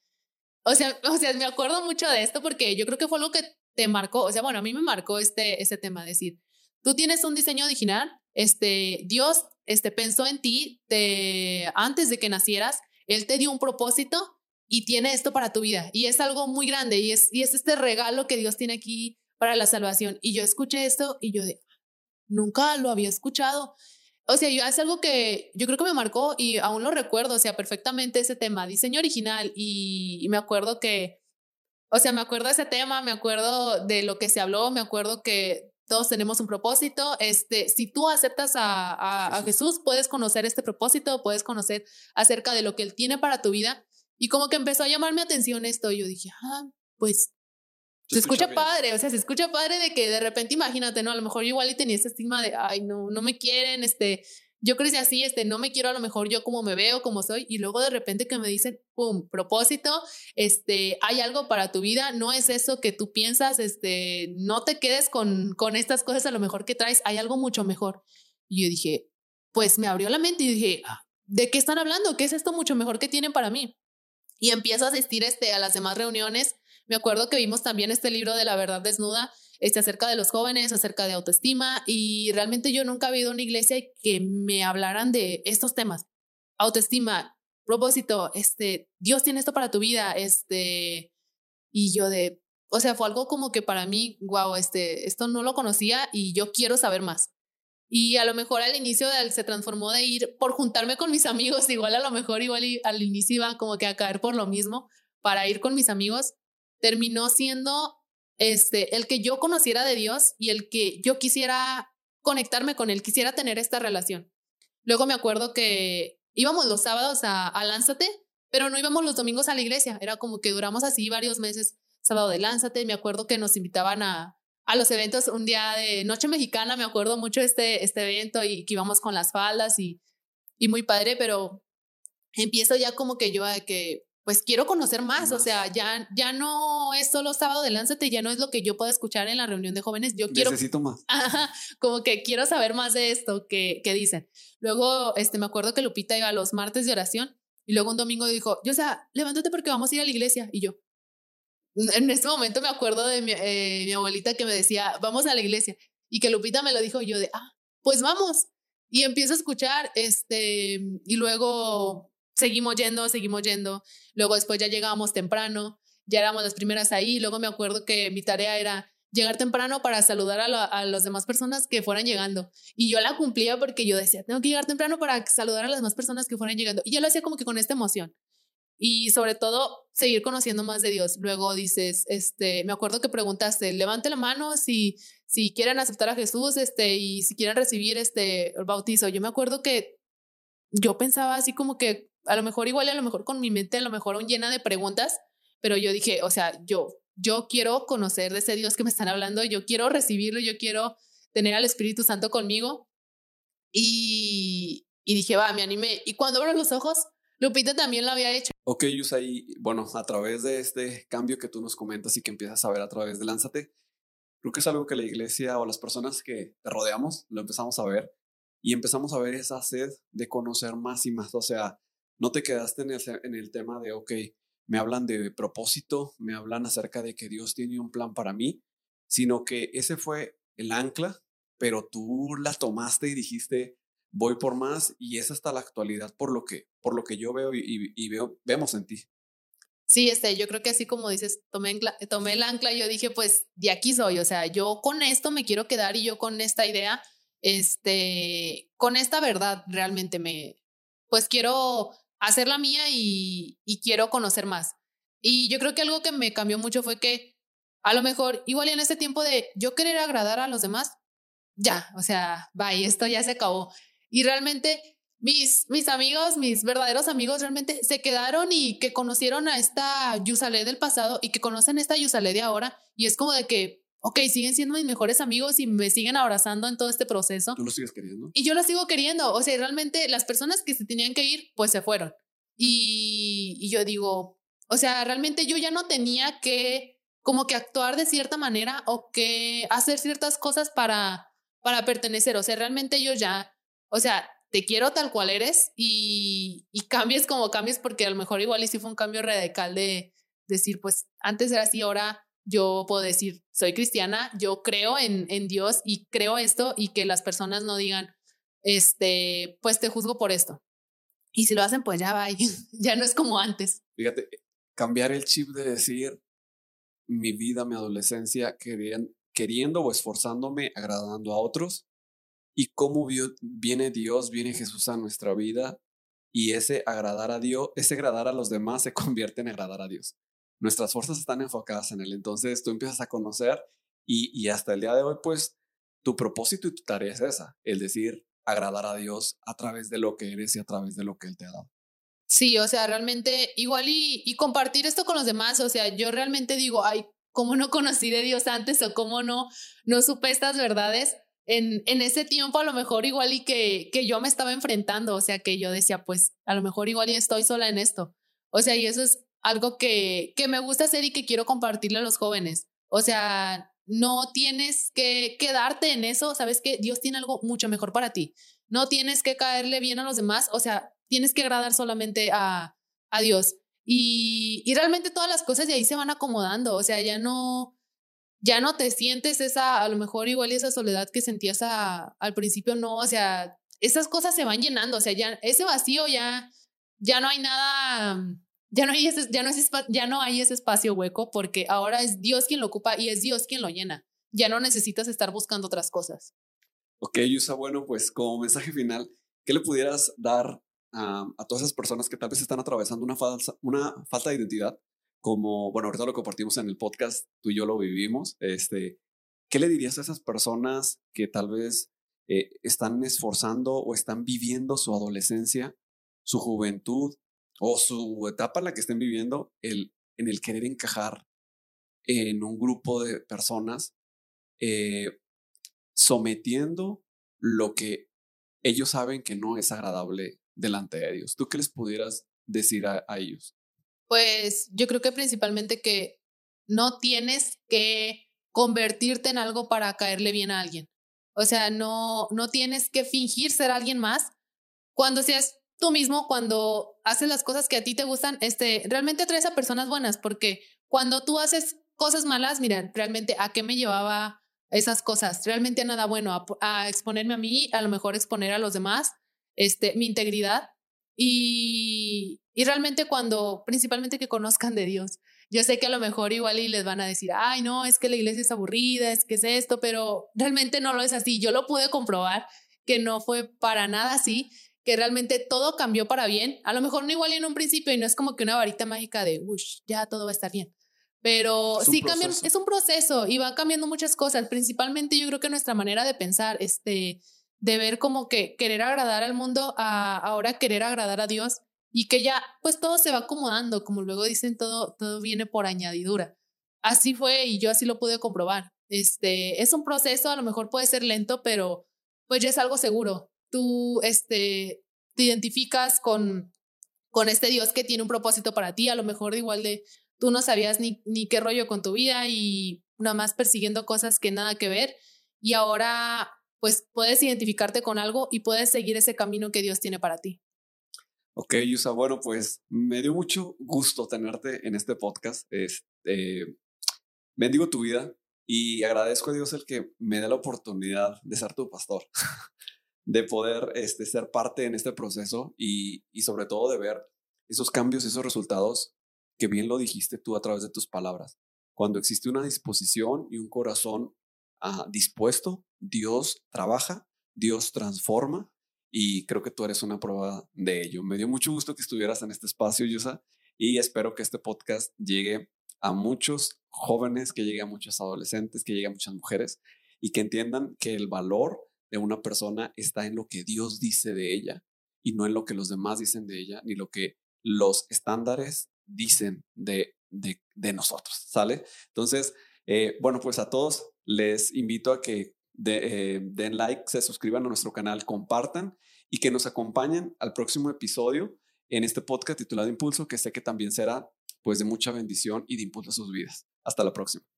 O sea, o sea, me acuerdo mucho de esto porque yo creo que fue lo que te marcó, o sea, bueno, a mí me marcó este, este tema, decir, tú tienes un diseño original, este, Dios, este, pensó en ti te, antes de que nacieras, Él te dio un propósito y tiene esto para tu vida. Y es algo muy grande y es, y es este regalo que Dios tiene aquí para la salvación. Y yo escuché esto y yo de, nunca lo había escuchado. O sea, yo, es algo que yo creo que me marcó y aún lo recuerdo, o sea, perfectamente ese tema, diseño original. Y, me acuerdo que, o sea, me acuerdo ese tema, me acuerdo de lo que se habló, me acuerdo que todos tenemos un propósito. Este, si tú aceptas a, a, Jesús, puedes conocer este propósito, puedes conocer acerca de lo que Él tiene para tu vida. Y como que empezó a llamarme atención esto, yo dije, ah, pues se, escucha, padre, o sea, se escucha padre de que de repente, imagínate, ¿no? A lo mejor igual y tenía ese estigma de, ay, no, no me quieren, este, yo crecí así, este, no me quiero a lo mejor yo como me veo, como soy, y luego de repente que me dicen, pum, propósito, este, hay algo para tu vida, no es eso que tú piensas, este, no te quedes con, con estas cosas a lo mejor que traes, hay algo mucho mejor. Y yo dije, pues me abrió la mente y dije, ah, ¿de qué están hablando? ¿Qué es esto mucho mejor que tienen para mí? Y empiezo a asistir este, a las demás reuniones me acuerdo que vimos también este libro de la verdad desnuda, este, acerca de los jóvenes, acerca de autoestima, y realmente yo nunca había ido a una iglesia que me hablaran de estos temas. Autoestima, propósito, este, Dios tiene esto para tu vida, este, y yo de, o sea, fue algo como que para mí, wow, este, esto no lo conocía y yo quiero saber más. Y a lo mejor al inicio se transformó de ir por juntarme con mis amigos, igual a lo mejor igual al inicio iba como que a caer por lo mismo, para ir con mis amigos, terminó siendo este, el que yo conociera de Dios y el que yo quisiera conectarme con él, quisiera tener esta relación. Luego me acuerdo que íbamos los sábados a, a Lánzate, pero no íbamos los domingos a la iglesia. Era como que duramos así varios meses, sábado de Lánzate. Me acuerdo que nos invitaban a, a los eventos un día de Noche Mexicana, me acuerdo mucho este, este evento y que íbamos con las faldas y, y muy padre, pero empiezo ya como que yo a que pues quiero conocer más, o sea, ya, ya no es solo sábado de lánzate, ya no es lo que yo puedo escuchar en la reunión de jóvenes, yo quiero... Necesito más. como que quiero saber más de esto que, que dicen. Luego, este, me acuerdo que Lupita iba a los martes de oración y luego un domingo dijo, yo, o sea, levántate porque vamos a ir a la iglesia. Y yo, en este momento me acuerdo de mi, eh, mi abuelita que me decía, vamos a la iglesia. Y que Lupita me lo dijo yo de, ah, pues vamos. Y empiezo a escuchar, este, y luego seguimos yendo, seguimos yendo. Luego después ya llegábamos temprano, ya éramos las primeras ahí. Luego me acuerdo que mi tarea era llegar temprano para saludar a, a las demás personas que fueran llegando. Y yo la cumplía porque yo decía, tengo que llegar temprano para saludar a las demás personas que fueran llegando. Y yo lo hacía como que con esta emoción y sobre todo seguir conociendo más de Dios. Luego dices, este, me acuerdo que preguntaste, levante la mano si, si quieren aceptar a Jesús, este, y si quieren recibir este el bautizo. Yo me acuerdo que yo pensaba así como que a lo mejor igual, a lo mejor con mi mente, a lo mejor aún llena de preguntas, pero yo dije, o sea, yo, yo quiero conocer de ese Dios que me están hablando, yo quiero recibirlo, yo quiero tener al Espíritu Santo conmigo. Y, y dije, va, me animé. Y cuando abro los ojos, Lupita también lo había hecho. Ok, Yusai, bueno, a través de este cambio que tú nos comentas y que empiezas a ver a través de Lánzate, creo que es algo que la iglesia o las personas que te rodeamos lo empezamos a ver y empezamos a ver esa sed de conocer más y más. O sea, no te quedaste en el, tema de, ok, me hablan de propósito, me hablan acerca de que Dios tiene un plan para mí, sino que ese fue el ancla, pero tú la tomaste y dijiste, voy por más y es hasta la actualidad por lo que, por lo que yo veo y, veo, vemos en ti. Sí, este, yo creo que así como dices, tomé, tomé el ancla y yo dije, pues de aquí soy, o sea, yo con esto me quiero quedar y yo con esta idea, este, con esta verdad realmente me, pues quiero hacer la mía y, quiero conocer más. Y yo creo que algo que me cambió mucho fue que a lo mejor, igual en este tiempo de yo querer agradar a los demás, ya, o sea, bye, esto ya se acabó. Y realmente mis, mis amigos, mis verdaderos amigos realmente se quedaron y que conocieron a esta Yusalé del pasado y que conocen esta Yusalé de ahora. Y es como de que, ok, siguen siendo mis mejores amigos y me siguen abrazando en todo este proceso. ¿Tú los sigues queriendo? Y yo los sigo queriendo. O sea, realmente las personas que se tenían que ir, pues se fueron. Y, y yo digo, o sea, realmente yo ya no tenía que como que actuar de cierta manera o que hacer ciertas cosas para, para pertenecer. O sea, realmente ellos ya o sea, te quiero tal cual eres y, y cambies como cambies porque a lo mejor igual y si fue un cambio radical de decir, pues antes era así, ahora yo puedo decir, soy cristiana, yo creo en, en Dios y creo esto y que las personas no digan, este, pues te juzgo por esto. Y si lo hacen, pues ya va, [laughs] ya no es como antes. Fíjate, cambiar el chip de decir mi vida, mi adolescencia, queriendo o esforzándome, agradando a otros, y cómo viene Dios, viene Jesús a nuestra vida y ese agradar a Dios, ese agradar a los demás se [laughs] convierte en agradar a Dios. Nuestras fuerzas están enfocadas en Él. Entonces tú empiezas a conocer y, hasta el día de hoy, pues tu propósito y tu tarea es esa, el decir, agradar a Dios a través de lo que eres y a través de lo que Él te ha dado. Sí, o sea, realmente igual y, y compartir esto con los demás, o sea, yo realmente digo, ay, ¿cómo no conocí de Dios antes o cómo no, no supe estas verdades? en, en ese tiempo a lo mejor igual y que, que yo me estaba enfrentando, o sea, que yo decía, pues a lo mejor igual y estoy sola en esto. O sea, y eso es algo que, que me gusta hacer y que quiero compartirle a los jóvenes. O sea, no tienes que quedarte en eso, sabes que Dios tiene algo mucho mejor para ti. No tienes que caerle bien a los demás, o sea, tienes que agradar solamente a, a Dios. Y, y realmente todas las cosas de ahí se van acomodando, o sea, ya no, ya no te sientes esa, a lo mejor igual esa soledad que sentías al principio, no, o sea, esas cosas se van llenando, o sea, ya ese vacío ya, ya no hay nada, ya no hay ese, ya no, es, ya no hay ese espacio hueco porque ahora es Dios quien lo ocupa y es Dios quien lo llena. Ya no necesitas estar buscando otras cosas. Ok, Yusa, bueno, pues como mensaje final, ¿qué le pudieras dar a, todas esas personas que tal vez están atravesando una, falsa, una falta de identidad como, bueno, ahorita lo compartimos en el podcast, tú y yo lo vivimos, este, ¿qué le dirías a esas personas que tal vez eh, están esforzando o están viviendo su adolescencia, su juventud o su etapa en la que estén viviendo, el, en el querer encajar en un grupo de personas, eh, sometiendo lo que ellos saben que no es agradable delante de ellos? ¿Tú qué les pudieras decir a ellos? Pues yo creo que principalmente que no tienes que convertirte en algo para caerle bien a alguien. O sea, no, no tienes que fingir ser alguien más. Cuando seas tú mismo, cuando haces las cosas que a ti te gustan, este, realmente atraes a personas buenas porque cuando tú haces cosas malas, mira, realmente a qué me llevaba esas cosas, realmente a nada bueno, a, a, exponerme a mí, a lo mejor exponer a los demás, este, mi integridad y, y realmente cuando, principalmente que conozcan de Dios. Yo sé que a lo mejor igual y les van a decir, ay, no, es que la iglesia es aburrida, es que es esto, pero realmente no lo es así. Yo lo pude comprobar que no fue para nada así, que realmente todo cambió para bien. A lo mejor no igual en un principio y no es como que una varita mágica de, uff, ya todo va a estar bien. Pero sí cambian, es un proceso y van cambiando muchas cosas, principalmente yo creo que nuestra manera de pensar, este, de ver como que querer agradar al mundo a ahora querer agradar a Dios y que ya pues todo se va acomodando, como luego dicen, todo, todo viene por añadidura. Así fue y yo así lo pude comprobar. Este, es un proceso, a lo mejor puede ser lento, pero pues ya es algo seguro. Tú este, te identificas con, con este Dios que tiene un propósito para ti, a lo mejor igual de tú no sabías ni, ni qué rollo con tu vida y nada más persiguiendo cosas que nada que ver y ahora pues puedes identificarte con algo y puedes seguir ese camino que Dios tiene para ti. Ok, Yusa, bueno, pues me dio mucho gusto tenerte en este podcast. Este, bendigo tu vida y agradezco a Dios el que me dé la oportunidad de ser tu pastor, [laughs] de poder este, ser parte en este proceso y, y sobre todo de ver esos cambios, esos resultados que bien lo dijiste tú a través de tus palabras. Cuando existe una disposición y un corazón uh, dispuesto, Dios trabaja, Dios transforma y creo que tú eres una prueba de ello. Me dio mucho gusto que estuvieras en este espacio, Yusa, y espero que este podcast llegue a muchos jóvenes, que llegue a muchos adolescentes, que llegue a muchas mujeres y que entiendan que el valor de una persona está en lo que Dios dice de ella y no en lo que los demás dicen de ella, ni lo que los estándares dicen de, de, nosotros, ¿sale? Entonces, eh, bueno, pues a todos les invito a que eh, den like, se suscriban a nuestro canal, compartan y que nos acompañen al próximo episodio en este podcast titulado Impulso, que sé que también será pues de mucha bendición y de impulso a sus vidas. Hasta la próxima.